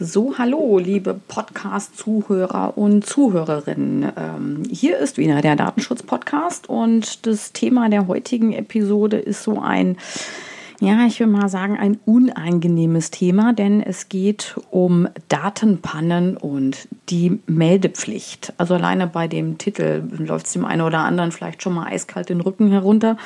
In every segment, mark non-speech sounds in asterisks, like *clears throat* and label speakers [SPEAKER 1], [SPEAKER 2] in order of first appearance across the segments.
[SPEAKER 1] So, hallo, liebe Podcast-Zuhörer und Zuhörerinnen. Ähm, hier ist wieder der Datenschutz-Podcast und das Thema der heutigen Episode ist so ein, ja, ich will mal sagen, ein unangenehmes Thema, denn es geht um Datenpannen und die Meldepflicht. Also alleine bei dem Titel läuft es dem einen oder anderen vielleicht schon mal eiskalt den Rücken herunter.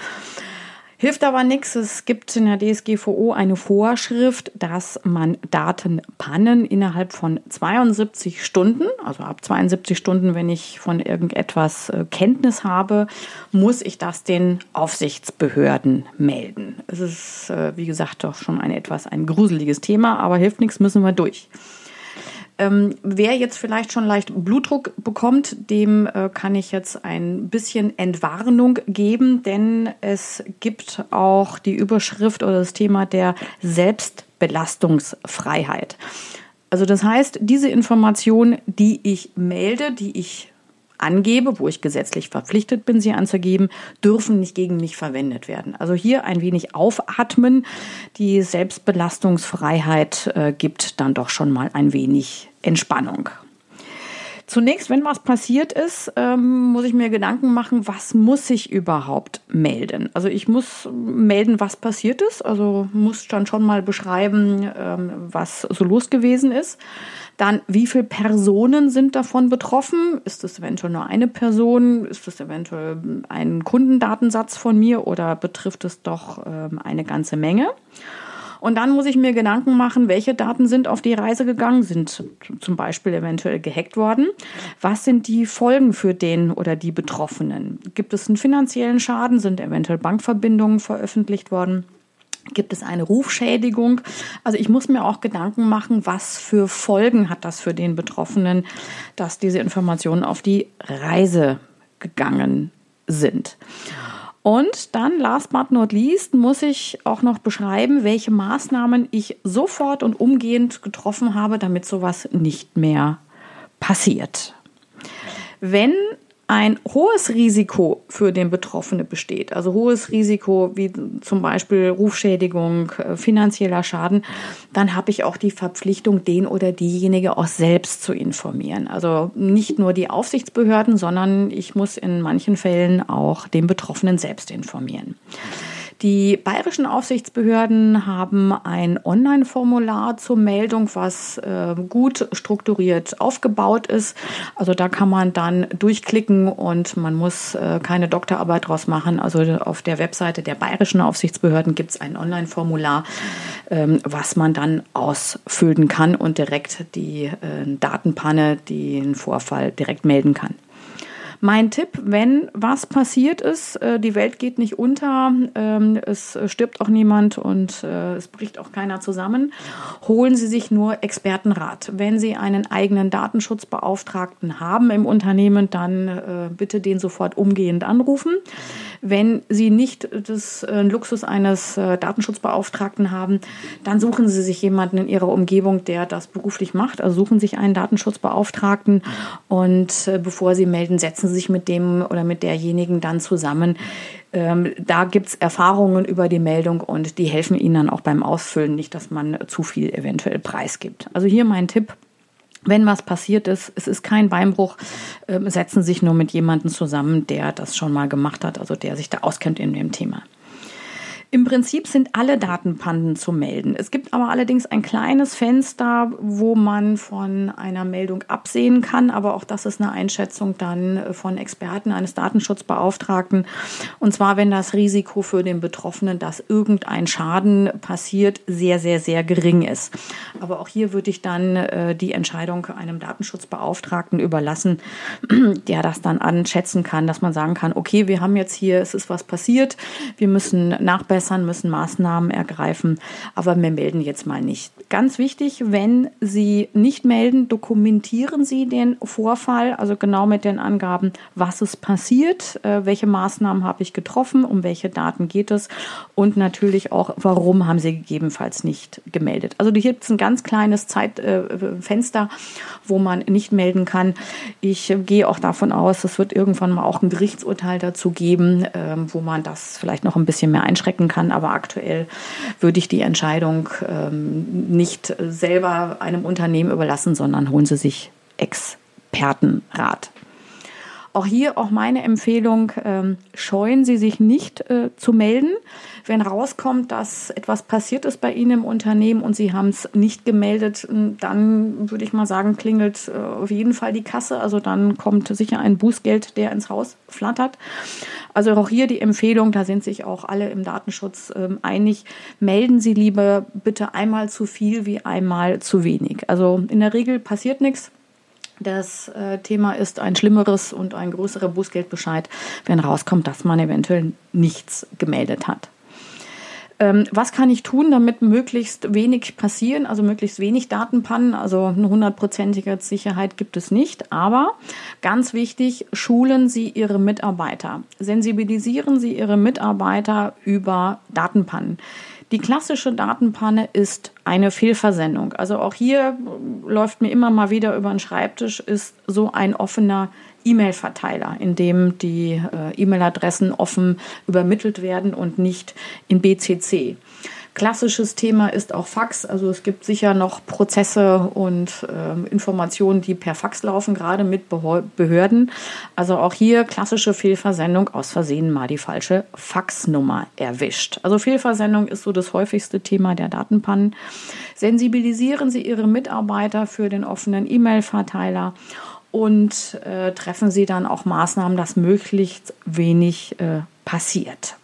[SPEAKER 1] Hilft aber nichts. Es gibt in der DSGVO eine Vorschrift, dass man Datenpannen innerhalb von 72 Stunden, also ab 72 Stunden, wenn ich von irgendetwas äh, Kenntnis habe, muss ich das den Aufsichtsbehörden melden. Es ist, äh, wie gesagt, doch schon ein etwas ein gruseliges Thema, aber hilft nichts, müssen wir durch. Ähm, wer jetzt vielleicht schon leicht Blutdruck bekommt, dem äh, kann ich jetzt ein bisschen Entwarnung geben, denn es gibt auch die Überschrift oder das Thema der Selbstbelastungsfreiheit. Also das heißt, diese Information, die ich melde, die ich angebe, wo ich gesetzlich verpflichtet bin, sie anzugeben, dürfen nicht gegen mich verwendet werden. Also hier ein wenig aufatmen. Die Selbstbelastungsfreiheit äh, gibt dann doch schon mal ein wenig Entspannung. Zunächst, wenn was passiert ist, ähm, muss ich mir Gedanken machen, was muss ich überhaupt melden? Also ich muss melden, was passiert ist. Also muss dann schon mal beschreiben, ähm, was so los gewesen ist. Dann, wie viele Personen sind davon betroffen? Ist es eventuell nur eine Person? Ist es eventuell ein Kundendatensatz von mir oder betrifft es doch ähm, eine ganze Menge? Und dann muss ich mir Gedanken machen, welche Daten sind auf die Reise gegangen, sind zum Beispiel eventuell gehackt worden. Was sind die Folgen für den oder die Betroffenen? Gibt es einen finanziellen Schaden? Sind eventuell Bankverbindungen veröffentlicht worden? Gibt es eine Rufschädigung? Also ich muss mir auch Gedanken machen, was für Folgen hat das für den Betroffenen, dass diese Informationen auf die Reise gegangen sind. Und dann, last but not least, muss ich auch noch beschreiben, welche Maßnahmen ich sofort und umgehend getroffen habe, damit sowas nicht mehr passiert. Wenn ein hohes Risiko für den Betroffenen besteht, also hohes Risiko wie zum Beispiel Rufschädigung, äh, finanzieller Schaden, dann habe ich auch die Verpflichtung, den oder diejenige auch selbst zu informieren. Also nicht nur die Aufsichtsbehörden, sondern ich muss in manchen Fällen auch den Betroffenen selbst informieren. Die bayerischen Aufsichtsbehörden haben ein Online-Formular zur Meldung, was äh, gut strukturiert aufgebaut ist. Also da kann man dann durchklicken und man muss äh, keine Doktorarbeit draus machen. Also auf der Webseite der bayerischen Aufsichtsbehörden gibt es ein Online-Formular, ähm, was man dann ausfüllen kann und direkt die äh, Datenpanne, den Vorfall direkt melden kann. Mein Tipp, wenn was passiert ist, äh, die Welt geht nicht unter, ähm, es stirbt auch niemand und äh, es bricht auch keiner zusammen, holen Sie sich nur Expertenrat. Wenn Sie einen eigenen Datenschutzbeauftragten haben im Unternehmen, dann äh, bitte den sofort umgehend anrufen. Wenn Sie nicht das Luxus eines Datenschutzbeauftragten haben, dann suchen Sie sich jemanden in Ihrer Umgebung, der das beruflich macht. Also suchen sich einen Datenschutzbeauftragten und bevor Sie melden, setzen Sie sich mit dem oder mit derjenigen dann zusammen. Ähm, da gibt es Erfahrungen über die Meldung und die helfen Ihnen dann auch beim Ausfüllen, nicht, dass man zu viel eventuell preisgibt. Also hier mein Tipp. Wenn was passiert ist, es ist kein Beinbruch, äh, setzen sich nur mit jemandem zusammen, der das schon mal gemacht hat, also der sich da auskennt in dem Thema. Im Prinzip sind alle Datenpannen zu melden. Es gibt aber allerdings ein kleines Fenster, wo man von einer Meldung absehen kann. Aber auch das ist eine Einschätzung dann von Experten eines Datenschutzbeauftragten. Und zwar, wenn das Risiko für den Betroffenen, dass irgendein Schaden passiert, sehr, sehr, sehr gering ist. Aber auch hier würde ich dann äh, die Entscheidung einem Datenschutzbeauftragten überlassen, *clears throat* der das dann anschätzen kann, dass man sagen kann, okay, wir haben jetzt hier, es ist was passiert, wir müssen nachbessern verbessern, müssen Maßnahmen ergreifen, aber wir melden jetzt mal nicht. Ganz wichtig, wenn Sie nicht melden, dokumentieren Sie den Vorfall, also genau mit den Angaben, was ist passiert, äh, welche Maßnahmen habe ich getroffen, um welche Daten geht es und natürlich auch, warum haben Sie gegebenenfalls nicht gemeldet. Also hier gibt es ein ganz kleines Zeitfenster, äh, wo man nicht melden kann. Ich gehe auch davon aus, es wird irgendwann mal auch ein Gerichtsurteil dazu geben, äh, wo man das vielleicht noch ein bisschen mehr einschrecken kann. Aber aktuell würde ich die Entscheidung ähm, nicht selber einem Unternehmen überlassen, sondern holen Sie sich Expertenrat. Auch hier auch meine Empfehlung, ähm, scheuen Sie sich nicht äh, zu melden. Wenn rauskommt, dass etwas passiert ist bei Ihnen im Unternehmen und Sie haben es nicht gemeldet, dann würde ich mal sagen, klingelt äh, auf jeden Fall die Kasse. Also dann kommt sicher ein Bußgeld, der ins Haus flattert. Also auch hier die Empfehlung, da sind sich auch alle im Datenschutz äh, einig, melden Sie lieber bitte einmal zu viel wie einmal zu wenig. Also in der Regel passiert nichts. Das äh, Thema ist ein schlimmeres und ein größerer Bußgeldbescheid, wenn rauskommt, dass man eventuell nichts gemeldet hat. Ähm, was kann ich tun, damit möglichst wenig passieren, also möglichst wenig Datenpannen? Also eine hundertprozentige Sicherheit gibt es nicht. Aber ganz wichtig, schulen Sie Ihre Mitarbeiter. Sensibilisieren Sie Ihre Mitarbeiter über Datenpannen. Die klassische Datenpanne ist eine Fehlversendung. Also auch hier läuft mir immer mal wieder über den Schreibtisch, ist so ein offener E-Mail-Verteiler, in dem die äh, E-Mail-Adressen offen übermittelt werden und nicht in BCC. Klassisches Thema ist auch Fax. Also es gibt sicher noch Prozesse und äh, Informationen, die per Fax laufen, gerade mit Behörden. Also auch hier klassische Fehlversendung aus Versehen mal die falsche Faxnummer erwischt. Also Fehlversendung ist so das häufigste Thema der Datenpannen. Sensibilisieren Sie Ihre Mitarbeiter für den offenen E-Mail-Verteiler und äh, treffen Sie dann auch Maßnahmen, dass möglichst wenig äh, passiert.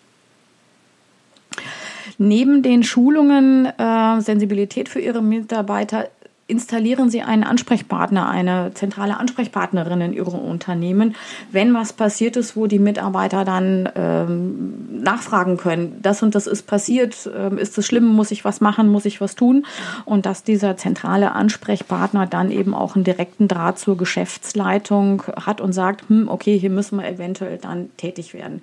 [SPEAKER 1] Neben den Schulungen äh, Sensibilität für Ihre Mitarbeiter installieren Sie einen Ansprechpartner, eine zentrale Ansprechpartnerin in Ihrem Unternehmen, wenn was passiert ist, wo die Mitarbeiter dann ähm, nachfragen können, das und das ist passiert, ähm, ist es schlimm, muss ich was machen, muss ich was tun und dass dieser zentrale Ansprechpartner dann eben auch einen direkten Draht zur Geschäftsleitung hat und sagt, hm, okay, hier müssen wir eventuell dann tätig werden.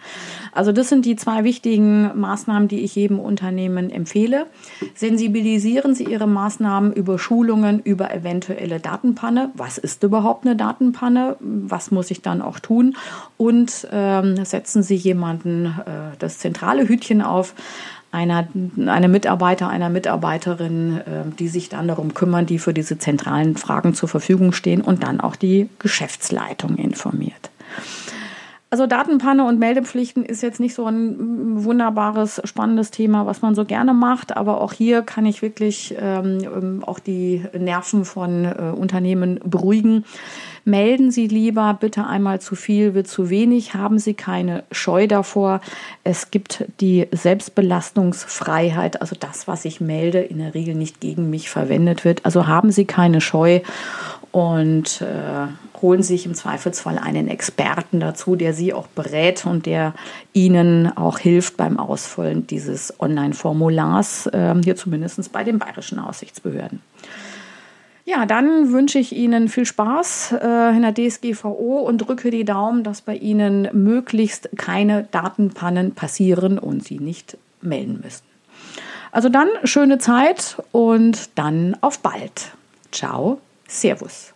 [SPEAKER 1] Also das sind die zwei wichtigen Maßnahmen, die ich jedem Unternehmen empfehle. Sensibilisieren Sie Ihre Maßnahmen über Schulungen, Informationen über eventuelle Datenpanne. Was ist überhaupt eine Datenpanne? Was muss ich dann auch tun? Und ähm, setzen Sie jemanden äh, das zentrale Hütchen auf, einer, eine Mitarbeiter, einer Mitarbeiterin, äh, die sich dann darum kümmern, die für diese zentralen Fragen zur Verfügung stehen und dann auch die Geschäftsleitung informiert. Also Datenpanne und Meldepflichten ist jetzt nicht so ein wunderbares, spannendes Thema, was man so gerne macht, aber auch hier kann ich wirklich ähm, ähm, auch die Nerven von äh, Unternehmen beruhigen. Melden Sie lieber bitte einmal zu viel, wird zu wenig, haben Sie keine Scheu davor. Es gibt die Selbstbelastungsfreiheit, also das, was ich melde, in der Regel nicht gegen mich verwendet wird. Also haben Sie keine Scheu und äh, holen sich im Zweifelsfall einen Experten dazu, der Sie auch berät und der Ihnen auch hilft beim Ausfüllen dieses Online-Formulars, äh, hier zumindest bei den bayerischen Aussichtsbehörden. Ja, dann wünsche ich Ihnen viel Spaß äh, in der DSGVO und drücke die Daumen, dass bei Ihnen möglichst keine Datenpannen passieren und Sie nicht melden müssen. Also dann schöne Zeit und dann auf bald. Ciao. Servus.